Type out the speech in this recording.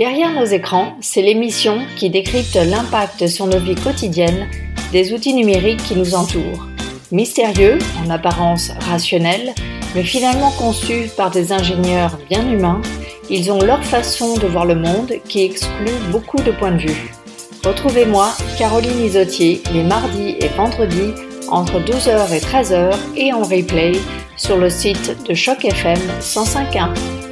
Derrière nos écrans, c'est l'émission qui décrypte l'impact sur nos vies quotidiennes des outils numériques qui nous entourent. Mystérieux, en apparence rationnels, mais finalement conçus par des ingénieurs bien humains, ils ont leur façon de voir le monde qui exclut beaucoup de points de vue. Retrouvez-moi, Caroline Isotier, les mardis et vendredis entre 12h et 13h et en replay sur le site de Choc FM 105.1.